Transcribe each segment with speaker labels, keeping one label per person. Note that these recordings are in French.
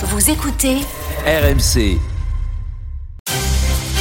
Speaker 1: Vous écoutez
Speaker 2: RMC.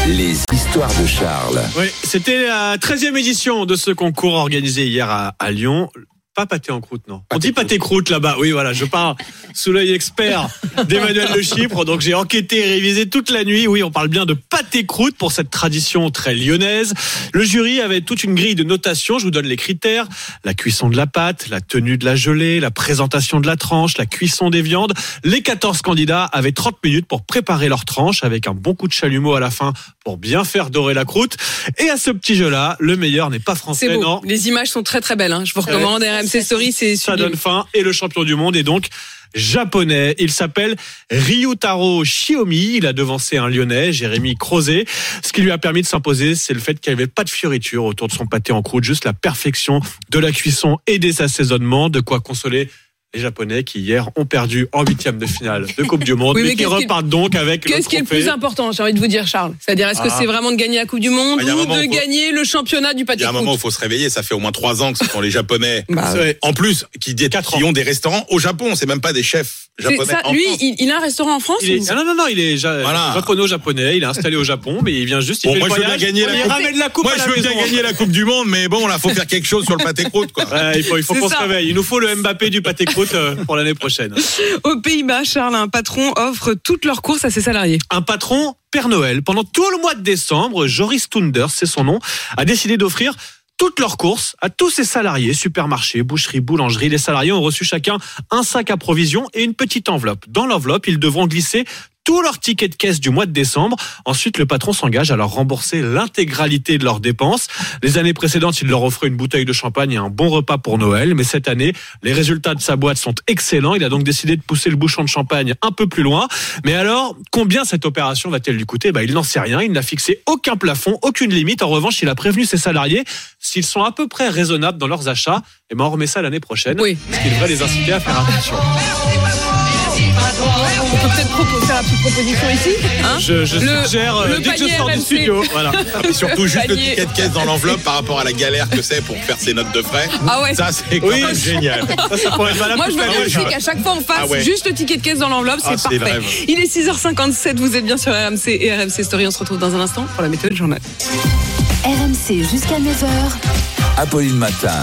Speaker 2: Les histoires de Charles.
Speaker 3: Oui, c'était la 13e édition de ce concours organisé hier à, à Lyon. Pas pâté en croûte, non. On dit pâté croûte là-bas. Oui, voilà, je pars sous l'œil expert d'Emmanuel de Chypre. Donc j'ai enquêté et révisé toute la nuit. Oui, on parle bien de pâté croûte pour cette tradition très lyonnaise. Le jury avait toute une grille de notation. Je vous donne les critères. La cuisson de la pâte, la tenue de la gelée, la présentation de la tranche, la cuisson des viandes. Les 14 candidats avaient 30 minutes pour préparer leur tranche avec un bon coup de chalumeau à la fin pour bien faire dorer la croûte. Et à ce petit jeu-là, le meilleur n'est pas français,
Speaker 4: C'est beau.
Speaker 3: non.
Speaker 4: Les images sont très très belles. hein. Je vous recommande C'est
Speaker 3: Ça donne faim. Et le champion du monde est donc japonais. Il s'appelle Ryutaro Shiomi. Il a devancé un lyonnais, Jérémy Crozet. Ce qui lui a permis de s'imposer, c'est le fait qu'il n'y avait pas de fioritures autour de son pâté en croûte, juste la perfection de la cuisson et des assaisonnements, de quoi consoler les Japonais qui hier ont perdu en huitième de finale de Coupe du Monde,
Speaker 4: Oui,
Speaker 3: mais,
Speaker 4: mais
Speaker 3: qui repartent donc avec le
Speaker 4: Qu'est-ce qui est le plus important, j'ai envie de vous dire, Charles? C'est-à-dire, est-ce que
Speaker 3: Ah.
Speaker 4: c'est vraiment de gagner la Coupe du Monde
Speaker 5: Ah, il
Speaker 4: ou de
Speaker 5: faut-
Speaker 4: gagner le championnat du
Speaker 5: Il
Speaker 4: pâté
Speaker 5: y a un moment où il faut se réveiller. Ça fait au moins trois ans que ce sont les Japonais.
Speaker 4: Bah,
Speaker 3: vrai.
Speaker 5: En plus, qui, qui ont des restaurants au Japon. C'est même pas des chefs japonais.
Speaker 4: ça,
Speaker 5: en
Speaker 4: lui,
Speaker 5: France.
Speaker 4: il, il a un restaurant en France
Speaker 3: Il est,
Speaker 4: ou-
Speaker 3: ah non, non, non, il est ja-
Speaker 5: Voilà.
Speaker 3: japono-japonais, il est installé au Japon, mais il vient juste, il
Speaker 5: Bon,
Speaker 3: fait
Speaker 5: moi,
Speaker 3: le
Speaker 5: je veux bien gagner la
Speaker 3: il
Speaker 5: coupe.
Speaker 3: ramène la coupe
Speaker 5: Moi, je veux bien gagner la Coupe du Monde, mais bon, là, faut faire quelque chose sur le pâté croûte.
Speaker 3: Ouais, il faut, il qu'on se réveille. Il nous faut le Mbappé du pâté croûte euh, pour l'année prochaine.
Speaker 4: Aux Pays-Bas, Charles, un patron offre toutes leurs courses à ses salariés.
Speaker 3: Un patron Père Noël, pendant tout le mois de décembre, Joris Tunders, c'est son nom, a décidé d'offrir toutes leurs courses à tous ses salariés, supermarchés, boucheries, boulangeries. Les salariés ont reçu chacun un sac à provisions et une petite enveloppe. Dans l'enveloppe, ils devront glisser tous leurs tickets de caisse du mois de décembre. Ensuite, le patron s'engage à leur rembourser l'intégralité de leurs dépenses. Les années précédentes, il leur offrait une bouteille de champagne et un bon repas pour Noël. Mais cette année, les résultats de sa boîte sont excellents. Il a donc décidé de pousser le bouchon de champagne un peu plus loin. Mais alors, combien cette opération va-t-elle lui coûter? Bah, Il n'en sait rien. Il n'a fixé aucun plafond, aucune limite. En revanche, il a prévenu ses salariés, s'ils sont à peu près raisonnables dans leurs achats, et ben on remet ça l'année prochaine.
Speaker 4: Oui.
Speaker 3: Ce qui devrait les inciter à faire attention.
Speaker 4: La petite proposition ici hein
Speaker 3: Je, je
Speaker 4: Le-
Speaker 3: suggère, euh,
Speaker 4: le
Speaker 3: dès que je sors du studio, voilà.
Speaker 5: Et surtout, juste le ticket de caisse dans l'enveloppe par rapport à la galère que c'est pour faire ses notes de frais.
Speaker 4: Ah ouais.
Speaker 5: Ça, c'est quand
Speaker 3: Oui.
Speaker 5: même génial.
Speaker 3: Ça, ça pourrait être valable
Speaker 4: Moi, je veux aussi qu'à chaque fois, on fasse
Speaker 5: Ah ouais.
Speaker 4: juste le ticket de caisse dans l'enveloppe, c'est
Speaker 5: Ah,
Speaker 4: parfait. Il est 6h57, vous êtes bien sur RMC et RMC Story. On se retrouve dans un instant pour la météo du journal.
Speaker 1: RMC jusqu'à 9h.
Speaker 2: Apolline Matin.